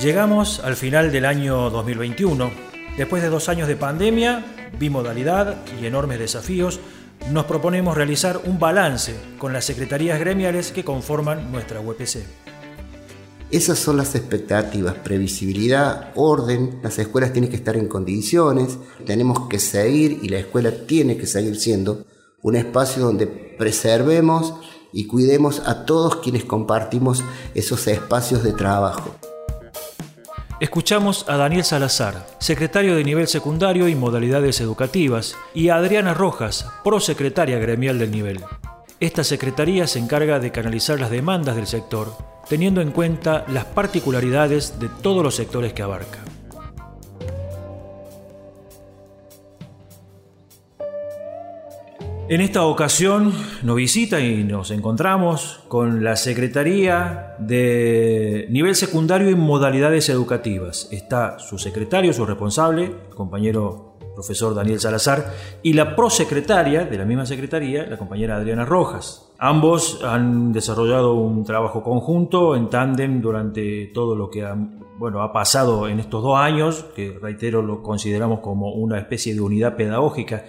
Llegamos al final del año 2021. Después de dos años de pandemia, bimodalidad y enormes desafíos, nos proponemos realizar un balance con las secretarías gremiales que conforman nuestra UPC. Esas son las expectativas, previsibilidad, orden, las escuelas tienen que estar en condiciones, tenemos que seguir y la escuela tiene que seguir siendo un espacio donde preservemos y cuidemos a todos quienes compartimos esos espacios de trabajo. Escuchamos a Daniel Salazar, secretario de nivel secundario y modalidades educativas, y a Adriana Rojas, prosecretaria gremial del nivel. Esta secretaría se encarga de canalizar las demandas del sector, teniendo en cuenta las particularidades de todos los sectores que abarca. En esta ocasión nos visita y nos encontramos con la Secretaría de Nivel Secundario y Modalidades Educativas. Está su secretario, su responsable, compañero profesor Daniel Salazar, y la prosecretaria de la misma secretaría, la compañera Adriana Rojas. Ambos han desarrollado un trabajo conjunto en tándem durante todo lo que ha, bueno, ha pasado en estos dos años, que reitero lo consideramos como una especie de unidad pedagógica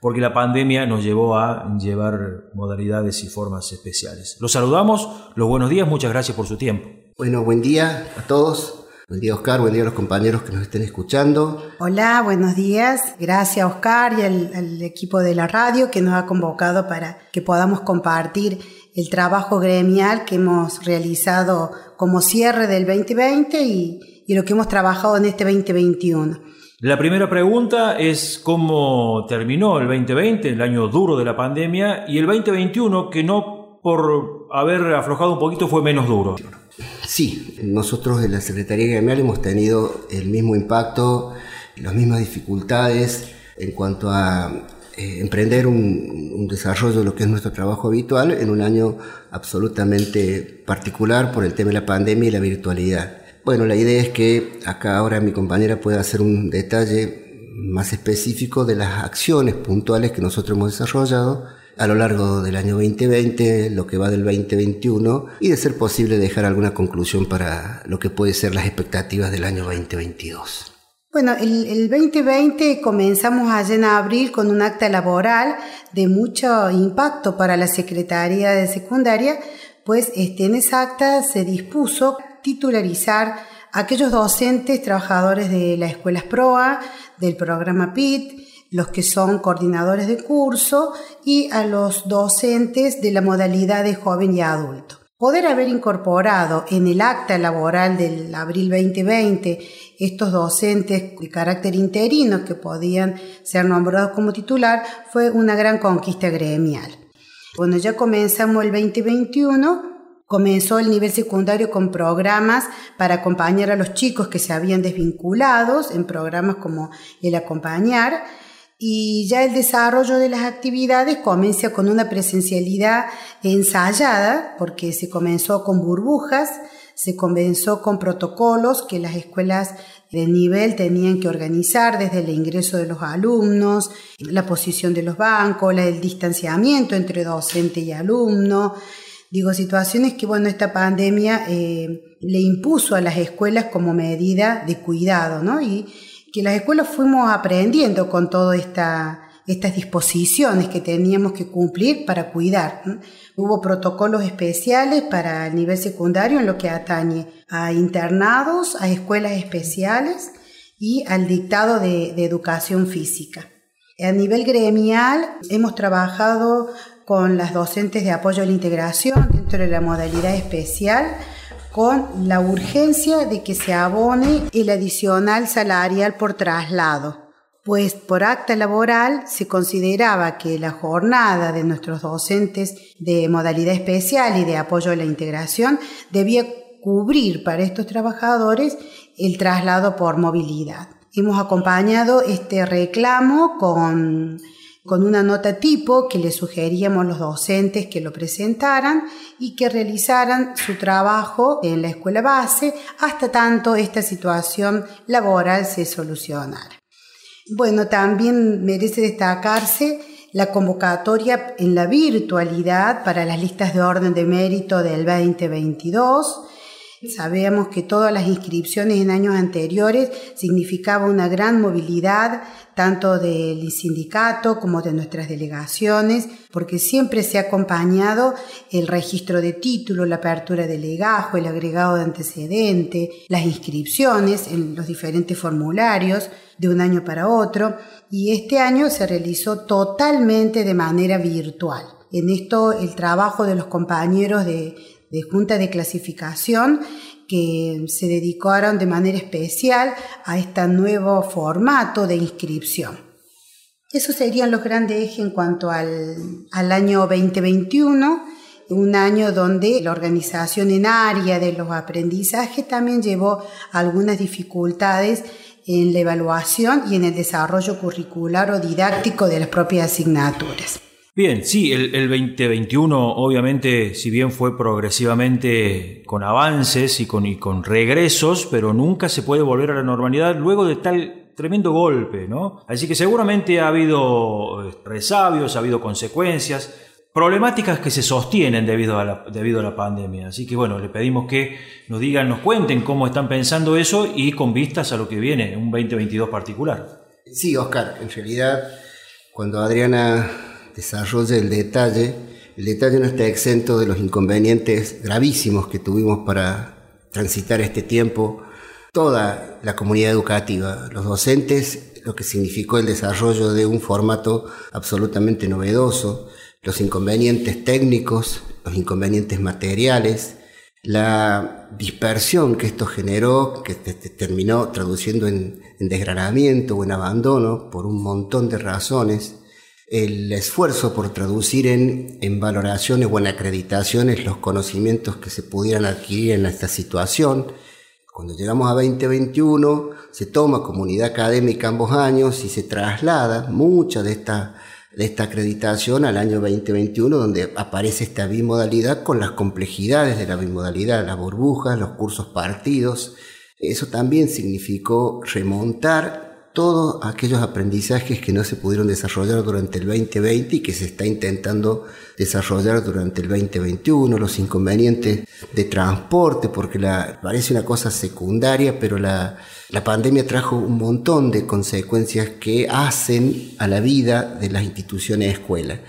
porque la pandemia nos llevó a llevar modalidades y formas especiales. Los saludamos, los buenos días, muchas gracias por su tiempo. Bueno, buen día a todos. Buen día Oscar, buen día a los compañeros que nos estén escuchando. Hola, buenos días. Gracias Oscar y al, equipo de la radio que nos ha convocado para que podamos compartir el trabajo gremial que hemos realizado como cierre del 2020 y, y lo que hemos trabajado en este 2021. La primera pregunta es cómo terminó el 2020, el año duro de la pandemia, y el 2021, que no por haber aflojado un poquito fue menos duro. Sí, nosotros en la Secretaría Gremial hemos tenido el mismo impacto, las mismas dificultades en cuanto a eh, emprender un, un, desarrollo de lo que es nuestro trabajo habitual en un año absolutamente particular por el tema de la pandemia y la virtualidad. Bueno, la idea es que acá ahora mi compañera pueda hacer un detalle más específico de las acciones puntuales que nosotros hemos desarrollado a lo largo del año 2020, lo que va del 2021 y de ser posible dejar alguna conclusión para lo que puede ser las expectativas del año 2022. Bueno, el, 2020 comenzamos allá en abril con un acta laboral de mucho impacto para la Secretaría de Secundaria, pues este, en esa acta se dispuso titularizar a aquellos docentes, trabajadores de las escuelas PROA, del programa PIT, los que son coordinadores de curso y a los docentes de la modalidad de joven y adulto. Poder haber incorporado en el acta laboral del abril 2020 estos docentes de carácter interino que podían ser nombrados como titular fue una gran conquista gremial. Cuando ya comenzamos el 2021, Comenzó el nivel secundario con programas para acompañar a los chicos que se habían desvinculado en programas como el acompañar y ya el desarrollo de las actividades comienza con una presencialidad ensayada porque se comenzó con burbujas, se comenzó con protocolos que las escuelas de nivel tenían que organizar desde el ingreso de los alumnos, la posición de los bancos, el distanciamiento entre docente y alumno, Digo, situaciones que, bueno, esta pandemia eh, le impuso a las escuelas como medida de cuidado, ¿no? Y que las escuelas fuimos aprendiendo con todas esta, estas disposiciones que teníamos que cumplir para cuidar. Hubo protocolos especiales para el nivel secundario en lo que atañe a internados, a escuelas especiales y al dictado de, de educación física. A nivel gremial hemos trabajado con las docentes de apoyo a la integración dentro de la modalidad especial, con la urgencia de que se abone el adicional salarial por traslado, pues por acta laboral se consideraba que la jornada de nuestros docentes de modalidad especial y de apoyo a la integración debía cubrir para estos trabajadores el traslado por movilidad. Hemos acompañado este reclamo con con una nota tipo que le sugeríamos los docentes que lo presentaran y que realizaran su trabajo en la escuela base hasta tanto esta situación laboral se solucionara. Bueno, también merece destacarse la convocatoria en la virtualidad para las listas de orden de mérito del 2022 Sabíamos que todas las inscripciones en años anteriores significaba una gran movilidad, tanto del sindicato como de nuestras delegaciones, porque siempre se ha acompañado el registro de título, la apertura de legajo, el agregado de antecedente, las inscripciones en los diferentes formularios de un año para otro, y este año se realizó totalmente de manera virtual. En esto el trabajo de los compañeros de, de junta de clasificación que se dedicaron de manera especial a este nuevo formato de inscripción. Esos serían los grandes ejes en cuanto al, al año 2021, un año donde la organización en área de los aprendizajes también llevó algunas dificultades en la evaluación y en el desarrollo curricular o didáctico de las propias asignaturas. Bien, sí, el, 2021 obviamente, si bien fue progresivamente con avances y con, y con regresos, pero nunca se puede volver a la normalidad luego de tal tremendo golpe, ¿no? Así que seguramente ha habido eh, resabios, ha habido consecuencias, problemáticas que se sostienen debido a, la, debido a la pandemia. Así que bueno, le pedimos que nos digan, nos cuenten cómo están pensando eso y con vistas a lo que viene, un 2022 particular. Sí, Oscar, en realidad, cuando Adriana desarrolla el detalle, el detalle no está exento de los inconvenientes gravísimos que tuvimos para transitar este tiempo. Toda la comunidad educativa, los docentes, lo que significó el desarrollo de un formato absolutamente novedoso, los inconvenientes técnicos, los inconvenientes materiales, la dispersión que esto generó, que terminó traduciendo en, en desgranamiento o en abandono por un montón de razones, el esfuerzo por traducir en, en, valoraciones o en acreditaciones los conocimientos que se pudieran adquirir en esta situación. Cuando llegamos a 2021, se toma comunidad académica ambos años y se traslada mucha de esta, de esta acreditación al año 2021, donde aparece esta bimodalidad con las complejidades de la bimodalidad, las burbujas, los cursos partidos. Eso también significó remontar todos aquellos aprendizajes que no se pudieron desarrollar durante el 2020 y que se está intentando desarrollar durante el 2021, los inconvenientes de transporte, porque la, parece una cosa secundaria, pero la, la pandemia trajo un montón de consecuencias que hacen a la vida de las instituciones de escuela.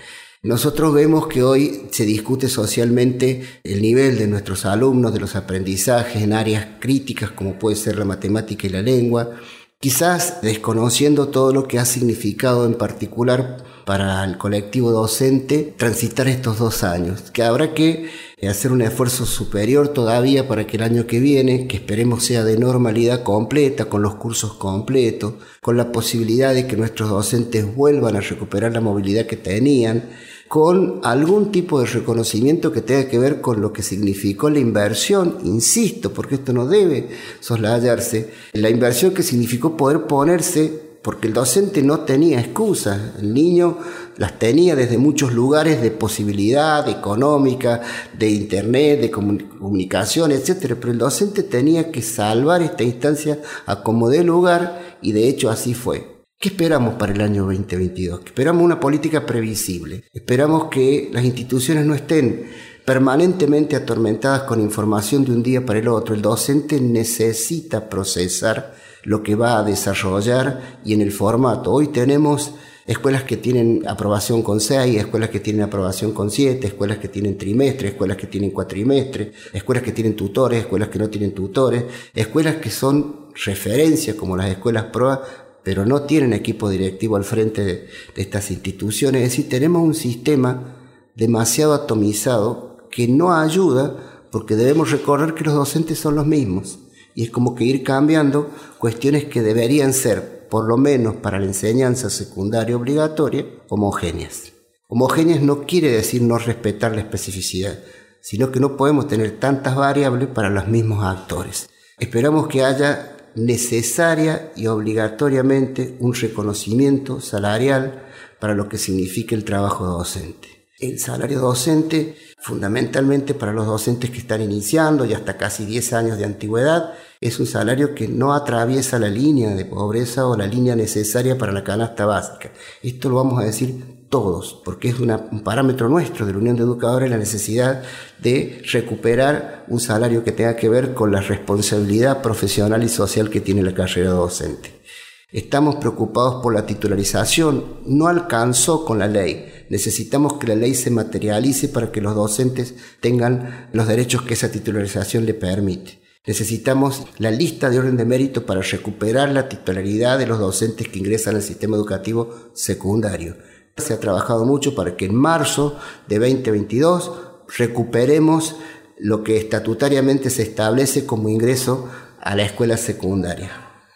Nosotros vemos que hoy se discute socialmente el nivel de nuestros alumnos, de los aprendizajes en áreas críticas como puede ser la matemática y la lengua, quizás desconociendo todo lo que ha significado en particular para el colectivo docente transitar estos dos años, que habrá que hacer un esfuerzo superior todavía para que el año que viene, que esperemos sea de normalidad completa, con los cursos completos, con la posibilidad de que nuestros docentes vuelvan a recuperar la movilidad que tenían, con algún tipo de reconocimiento que tenga que ver con lo que significó la inversión, insisto, porque esto no debe soslayarse, la inversión que significó poder ponerse, porque el docente no tenía excusas, el niño las tenía desde muchos lugares de posibilidad económica, de internet, de comunicación, etc. Pero el docente tenía que salvar esta instancia a como de lugar y de hecho así fue. ¿Qué esperamos para el año 2022? Esperamos una política previsible. Esperamos que las instituciones no estén permanentemente atormentadas con información de un día para el otro. El docente necesita procesar lo que va a desarrollar y en el formato. Hoy tenemos escuelas que tienen aprobación con 6, escuelas que tienen aprobación con 7, escuelas que tienen trimestre, escuelas que tienen cuatrimestre, escuelas que tienen tutores, escuelas que no tienen tutores, escuelas que son referencias como las escuelas PROA pero no tienen equipo directivo al frente de, estas instituciones. Es decir, tenemos un sistema demasiado atomizado que no ayuda porque debemos recordar que los docentes son los mismos. Y es como que ir cambiando cuestiones que deberían ser, por lo menos para la enseñanza secundaria obligatoria, homogéneas. Homogéneas no quiere decir no respetar la especificidad, sino que no podemos tener tantas variables para los mismos actores. Esperamos que haya necesaria y obligatoriamente un reconocimiento salarial para lo que significa el trabajo docente. El salario docente, fundamentalmente para los docentes que están iniciando y hasta casi 10 años de antigüedad, es un salario que no atraviesa la línea de pobreza o la línea necesaria para la canasta básica. Esto lo vamos a decir todos, porque es un parámetro nuestro de la Unión de Educadores la necesidad de recuperar un salario que tenga que ver con la responsabilidad profesional y social que tiene la carrera docente. Estamos preocupados por la titularización, no alcanzó con la ley. Necesitamos que la ley se materialice para que los docentes tengan los derechos que esa titularización le permite. Necesitamos la lista de orden de mérito para recuperar la titularidad de los docentes que ingresan al sistema educativo secundario. Se ha trabajado mucho para que en marzo de 2022 recuperemos lo que estatutariamente se establece como ingreso a la escuela secundaria,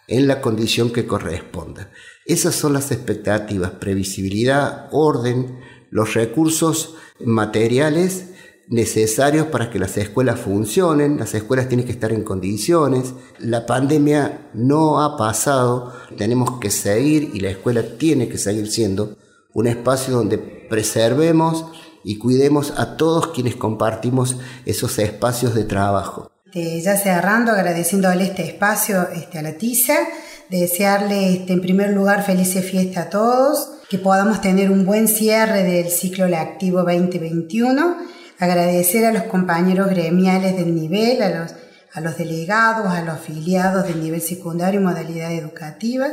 en la condición que corresponda. Esas son las expectativas, previsibilidad, orden, los recursos materiales necesarios para que las escuelas funcionen, las escuelas tienen que estar en condiciones, la pandemia no ha pasado, tenemos que seguir y la escuela tiene que seguir siendo un espacio donde preservemos y cuidemos a todos quienes compartimos esos espacios de trabajo. Este, ya cerrando, agradeciéndole este espacio este, a la TISA, desearle este, en primer lugar felices fiestas a todos, que podamos tener un buen cierre del ciclo lectivo 2021, agradecer a los compañeros gremiales del nivel, a los, a los delegados, a los afiliados del nivel secundario y modalidades educativas,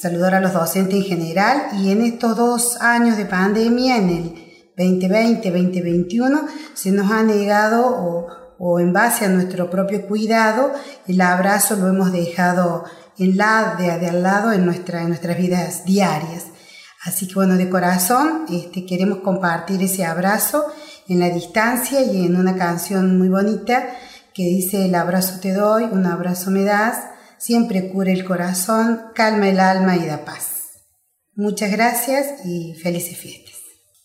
saludar a los docentes en general y en estos dos años de pandemia, en el 2020-2021, se nos ha negado o, en base a nuestro propio cuidado, el abrazo lo hemos dejado en la de, de al lado en, nuestra, en nuestras vidas diarias. Así que bueno, de corazón este, queremos compartir ese abrazo en la distancia y en una canción muy bonita que dice el abrazo te doy, un abrazo me das, siempre cura el corazón, calma el alma y da paz. Muchas gracias y felices fiestas.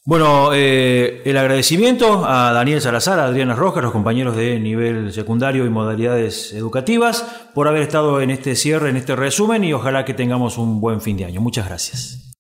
Bueno, eh, el agradecimiento a Daniel Salazar, a Adriana Rojas, los compañeros de nivel secundario y modalidades educativas, por haber estado en este cierre, en este resumen y ojalá que tengamos un buen fin de año. Muchas gracias.